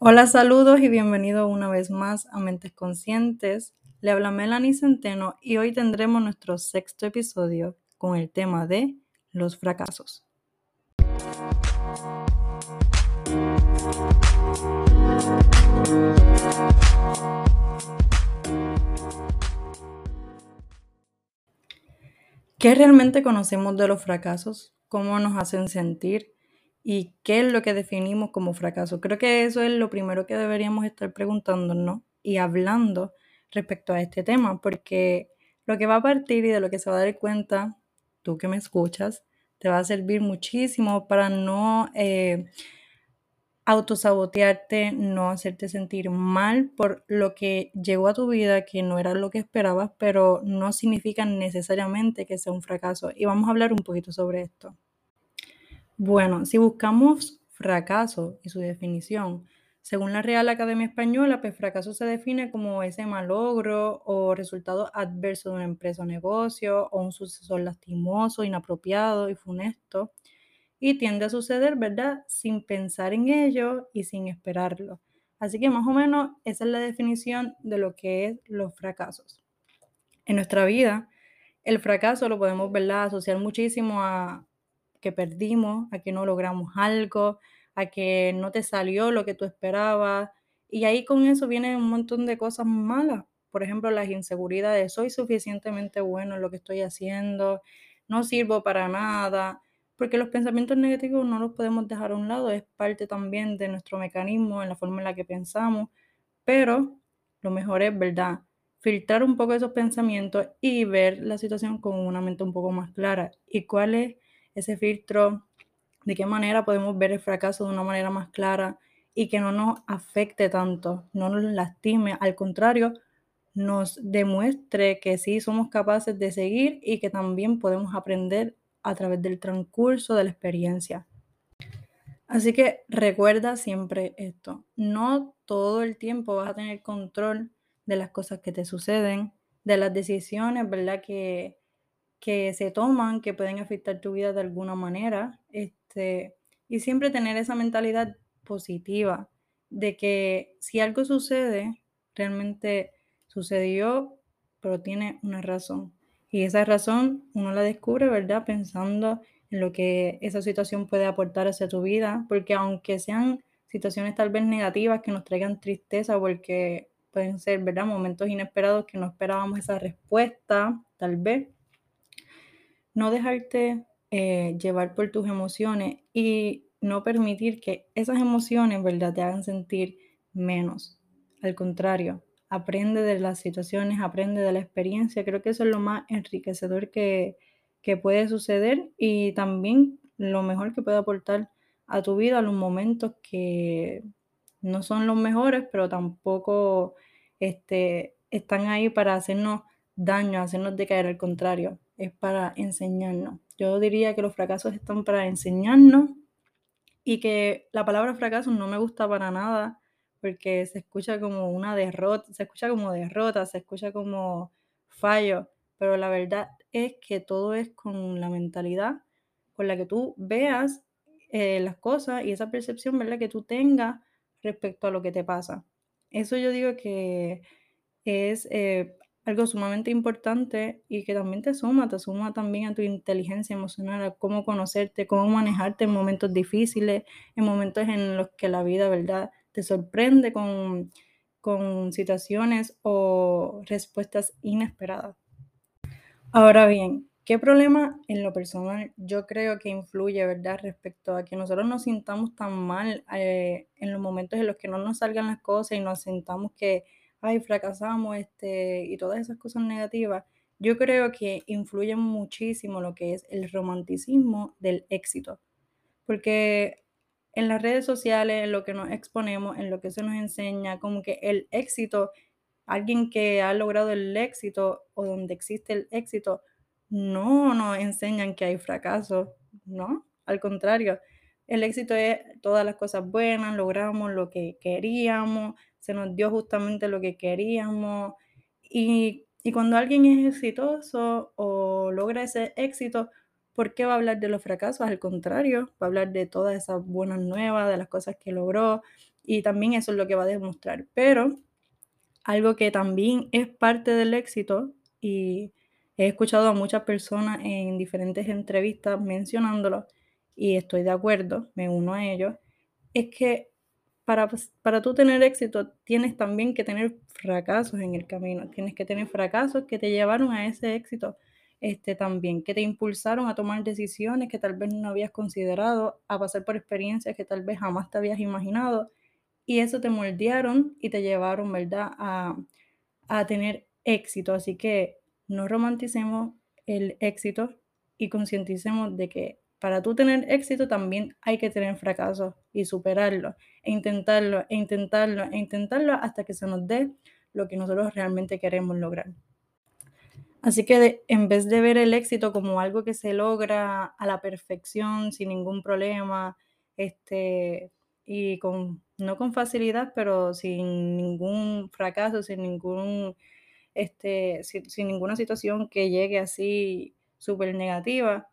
Hola, saludos y bienvenido una vez más a Mentes Conscientes. Le habla Melanie Centeno y hoy tendremos nuestro sexto episodio con el tema de los fracasos. ¿Qué realmente conocemos de los fracasos? ¿Cómo nos hacen sentir? ¿Y qué es lo que definimos como fracaso? Creo que eso es lo primero que deberíamos estar preguntándonos y hablando respecto a este tema, porque lo que va a partir y de lo que se va a dar cuenta, tú que me escuchas, te va a servir muchísimo para no eh, autosabotearte, no hacerte sentir mal por lo que llegó a tu vida, que no era lo que esperabas, pero no significa necesariamente que sea un fracaso. Y vamos a hablar un poquito sobre esto. Bueno, si buscamos fracaso y su definición, según la Real Academia Española, pues fracaso se define como ese malogro o resultado adverso de una empresa o negocio o un sucesor lastimoso, inapropiado y funesto y tiende a suceder, ¿verdad? Sin pensar en ello y sin esperarlo. Así que más o menos esa es la definición de lo que es los fracasos. En nuestra vida, el fracaso lo podemos, ¿verdad? Asociar muchísimo a que perdimos, a que no logramos algo, a que no te salió lo que tú esperabas. Y ahí con eso viene un montón de cosas malas. Por ejemplo, las inseguridades. Soy suficientemente bueno en lo que estoy haciendo, no sirvo para nada, porque los pensamientos negativos no los podemos dejar a un lado, es parte también de nuestro mecanismo, en la forma en la que pensamos, pero lo mejor es, ¿verdad? Filtrar un poco esos pensamientos y ver la situación con una mente un poco más clara. ¿Y cuál es ese filtro? ¿De qué manera podemos ver el fracaso de una manera más clara y que no nos afecte tanto, no nos lastime, al contrario, nos demuestre que sí somos capaces de seguir y que también podemos aprender a través del transcurso de la experiencia. Así que recuerda siempre esto, no todo el tiempo vas a tener control de las cosas que te suceden, de las decisiones, ¿verdad? Que, que se toman, que pueden afectar tu vida de alguna manera, este, y siempre tener esa mentalidad positiva de que si algo sucede, realmente sucedió, pero tiene una razón. Y esa razón uno la descubre, ¿verdad? Pensando en lo que esa situación puede aportar hacia tu vida, porque aunque sean situaciones tal vez negativas que nos traigan tristeza, porque pueden ser, ¿verdad? Momentos inesperados que no esperábamos esa respuesta, tal vez. No dejarte eh, llevar por tus emociones y no permitir que esas emociones, ¿verdad?, te hagan sentir menos. Al contrario, aprende de las situaciones, aprende de la experiencia. Creo que eso es lo más enriquecedor que, puede suceder y también lo mejor que puede aportar a tu vida los momentos que no son los mejores, pero tampoco este, están ahí para hacernos daño, hacernos decaer, al contrario, es para enseñarnos. Yo diría que los fracasos están para enseñarnos y que la palabra fracaso no me gusta para nada porque se escucha como una derrota, se escucha como derrota, se escucha como fallo, pero la verdad es que todo es con la mentalidad con la que tú veas eh, las cosas y esa percepción, ¿verdad? Que tú tengas respecto a lo que te pasa. Eso yo digo que es eh, algo sumamente importante y que también te suma, te suma también a tu inteligencia emocional, a cómo conocerte, cómo manejarte en momentos difíciles, en momentos en los que la vida, ¿verdad? te sorprende con, situaciones o respuestas inesperadas. Ahora bien, ¿qué problema en lo personal yo creo que influye, verdad, respecto a que nosotros nos sintamos tan mal eh, en los momentos en los que no nos salgan las cosas y nos sintamos que, ay, fracasamos este, y todas esas cosas negativas? Yo creo que influye muchísimo lo que es el romanticismo del éxito, porque en las redes sociales, en lo que nos exponemos, en lo que se nos enseña, como que el éxito, alguien que ha logrado el éxito o donde existe el éxito, no nos enseñan que hay fracaso, ¿no? Al contrario, el éxito es todas las cosas buenas, logramos lo que queríamos, se nos dio justamente lo que queríamos. Y, y cuando alguien es exitoso o logra ese éxito, ¿Por qué va a hablar de los fracasos? Al contrario, va a hablar de todas esas buenas nuevas, de las cosas que logró y también eso es lo que va a demostrar. Pero algo que también es parte del éxito y he escuchado a muchas personas en diferentes entrevistas mencionándolo y estoy de acuerdo, me uno a ellos, es que para, para tú tener éxito tienes también que tener fracasos en el camino, tienes que tener fracasos que te llevaron a ese éxito este, también, que te impulsaron a tomar decisiones que tal vez no habías considerado, a pasar por experiencias que tal vez jamás te habías imaginado y eso te moldearon y te llevaron, ¿verdad?, a, a tener éxito. Así que no romanticemos el éxito y concienticemos de que para tú tener éxito también hay que tener fracasos y superarlo, e intentarlo, e intentarlo, e intentarlo hasta que se nos dé lo que nosotros realmente queremos lograr. Así que en vez de ver el éxito como algo que se logra a la perfección, sin ningún problema, este, y con, no con facilidad, pero sin ningún fracaso, sin ningún, este, sin ninguna situación que llegue así súper negativa,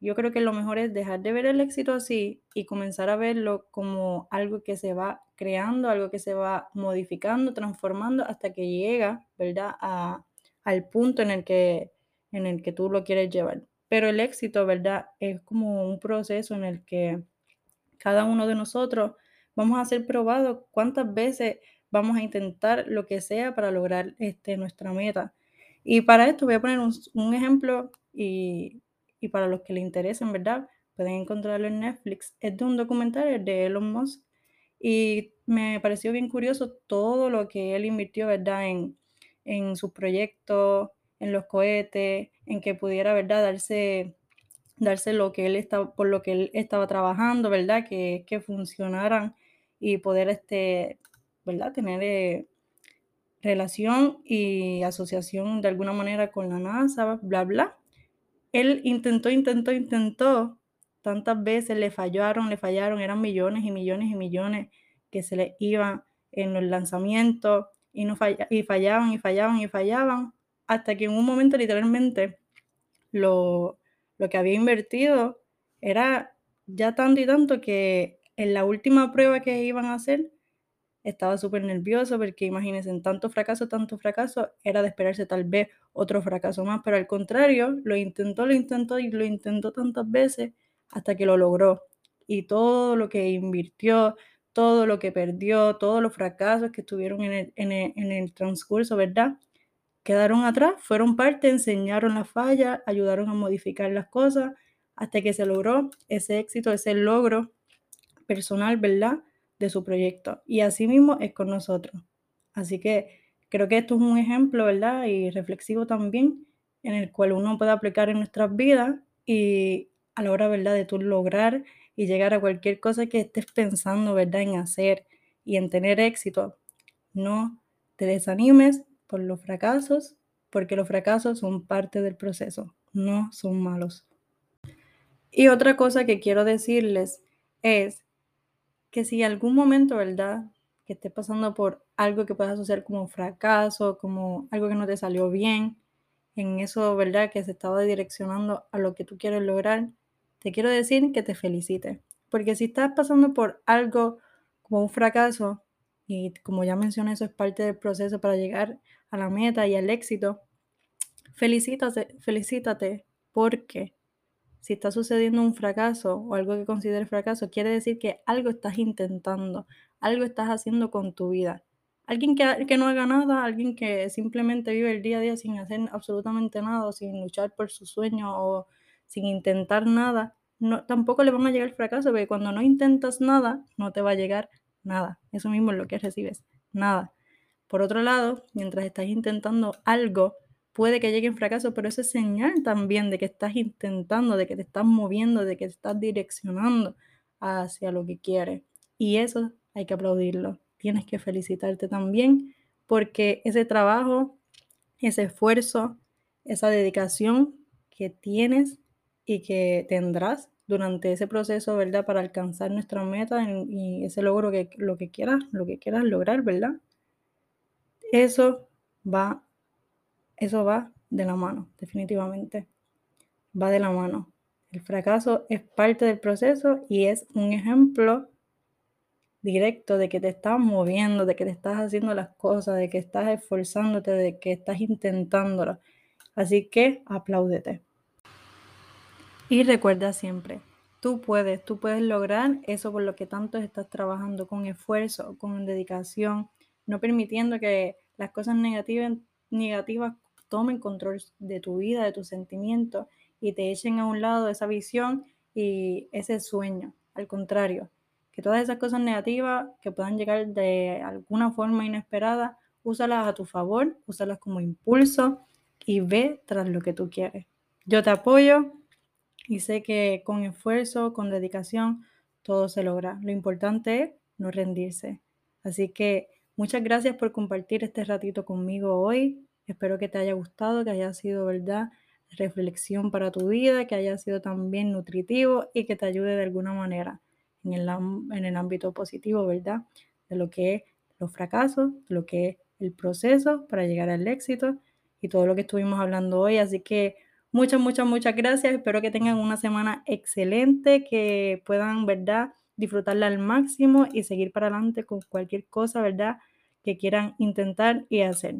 yo creo que lo mejor es dejar de ver el éxito así y comenzar a verlo como algo que se va creando, algo que se va modificando, transformando hasta que llega, ¿verdad?, a, al punto en el, que, en el que tú lo quieres llevar. Pero el éxito, ¿verdad?, es como un proceso en el que cada uno de nosotros vamos a ser probados cuántas veces vamos a intentar lo que sea para lograr este, nuestra meta. Y para esto voy a poner un, un ejemplo y y para los que le interesen, ¿verdad? Pueden encontrarlo en Netflix. Es de un documental de Elon Musk y me pareció bien curioso todo lo que él invirtió, ¿verdad? En, en sus proyectos, en los cohetes, en que pudiera, ¿verdad? Darse, darse lo que él estaba, por lo que él estaba trabajando, ¿verdad? Que, que funcionaran y poder, este, ¿verdad? Tener eh, relación y asociación de alguna manera con la NASA, bla, bla él intentó, intentó, intentó, tantas veces le fallaron, le fallaron, eran millones y millones y millones que se le iban en los lanzamientos y, no y fallaban y fallaban y fallaban, hasta que en un momento literalmente lo, lo que había invertido era ya tanto y tanto que en la última prueba que iban a hacer estaba súper nervioso porque imagínense, en tanto fracaso, tanto fracaso, era de esperarse tal vez otro fracaso más, pero al contrario, lo intentó, lo intentó y lo intentó tantas veces hasta que lo logró. Y todo lo que invirtió, todo lo que perdió, todos los fracasos que estuvieron en el, en el, en el transcurso, ¿verdad? Quedaron atrás, fueron parte, enseñaron las fallas, ayudaron a modificar las cosas hasta que se logró ese éxito, ese logro personal, ¿verdad? De su proyecto. Y así mismo es con nosotros. Así que creo que esto es un ejemplo, ¿verdad? Y reflexivo también, en el cual uno puede aplicar en nuestras vidas y a la hora, ¿verdad?, de tú lograr y llegar a cualquier cosa que estés pensando, ¿verdad?, en hacer y en tener éxito. No te desanimes por los fracasos, porque los fracasos son parte del proceso, no son malos. Y otra cosa que quiero decirles es que si algún momento, ¿verdad? Que estés pasando por algo que puedas asociar como fracaso, como algo que no te salió bien, en eso, ¿verdad? Que se estaba direccionando a lo que tú quieres lograr, te quiero decir que te felicite. Porque si estás pasando por algo como un fracaso, y como ya mencioné, eso es parte del proceso para llegar a la meta y al éxito, felicítate, felicítate porque si está sucediendo un fracaso o algo que consideres fracaso, quiere decir que algo estás intentando, algo estás haciendo con tu vida. Alguien que, que no haga nada, alguien que simplemente vive el día a día sin hacer absolutamente nada, sin luchar por su sueño o sin intentar nada, no, tampoco le van a llegar el fracaso, porque cuando no intentas nada, no te va a llegar nada. Eso mismo es lo que recibes, nada. Por otro lado, mientras estás intentando algo, puede que llegue en fracaso, pero eso es señal también de que estás intentando, de que te estás moviendo, de que te estás direccionando hacia lo que quieres. Y eso hay que aplaudirlo. Tienes que felicitarte también porque ese trabajo, ese esfuerzo, esa dedicación que tienes y que tendrás durante ese proceso, ¿verdad? Para alcanzar nuestra meta y ese logro que lo que quieras, lo que quieras lograr, ¿verdad? Eso va eso va de la mano, definitivamente. Va de la mano. El fracaso es parte del proceso y es un ejemplo directo de que te estás moviendo, de que te estás haciendo las cosas, de que estás esforzándote, de que estás intentándolo. Así que apláudete. Y recuerda siempre, tú puedes, tú puedes lograr eso por lo que tanto estás trabajando con esfuerzo, con dedicación, no permitiendo que las cosas negativas, negativas tomen control de tu vida, de tus sentimientos y te echen a un lado esa visión y ese sueño. Al contrario, que todas esas cosas negativas que puedan llegar de alguna forma inesperada, úsalas a tu favor, úsalas como impulso y ve tras lo que tú quieres. Yo te apoyo y sé que con esfuerzo, con dedicación, todo se logra. Lo importante es no rendirse. Así que muchas gracias por compartir este ratito conmigo hoy. Espero que te haya gustado, que haya sido verdad reflexión para tu vida, que haya sido también nutritivo y que te ayude de alguna manera en el, en el ámbito positivo, ¿verdad? De lo que es los fracasos, de lo que es el proceso para llegar al éxito y todo lo que estuvimos hablando hoy. Así que muchas, muchas, muchas gracias. Espero que tengan una semana excelente, que puedan, ¿verdad? Disfrutarla al máximo y seguir para adelante con cualquier cosa, ¿verdad? Que quieran intentar y hacer.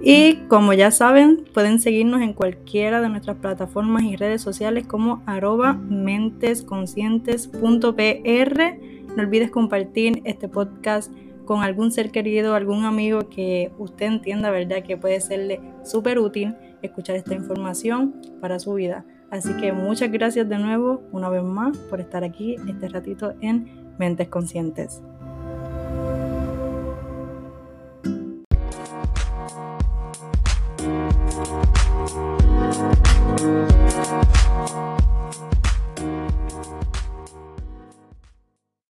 Y como ya saben, pueden seguirnos en cualquiera de nuestras plataformas y redes sociales como arroba mentesconscientes.pr. No olvides compartir este podcast con algún ser querido, algún amigo que usted entienda, ¿verdad? Que puede serle súper útil escuchar esta información para su vida. Así que muchas gracias de nuevo, una vez más, por estar aquí este ratito en Mentes Conscientes. Thank you.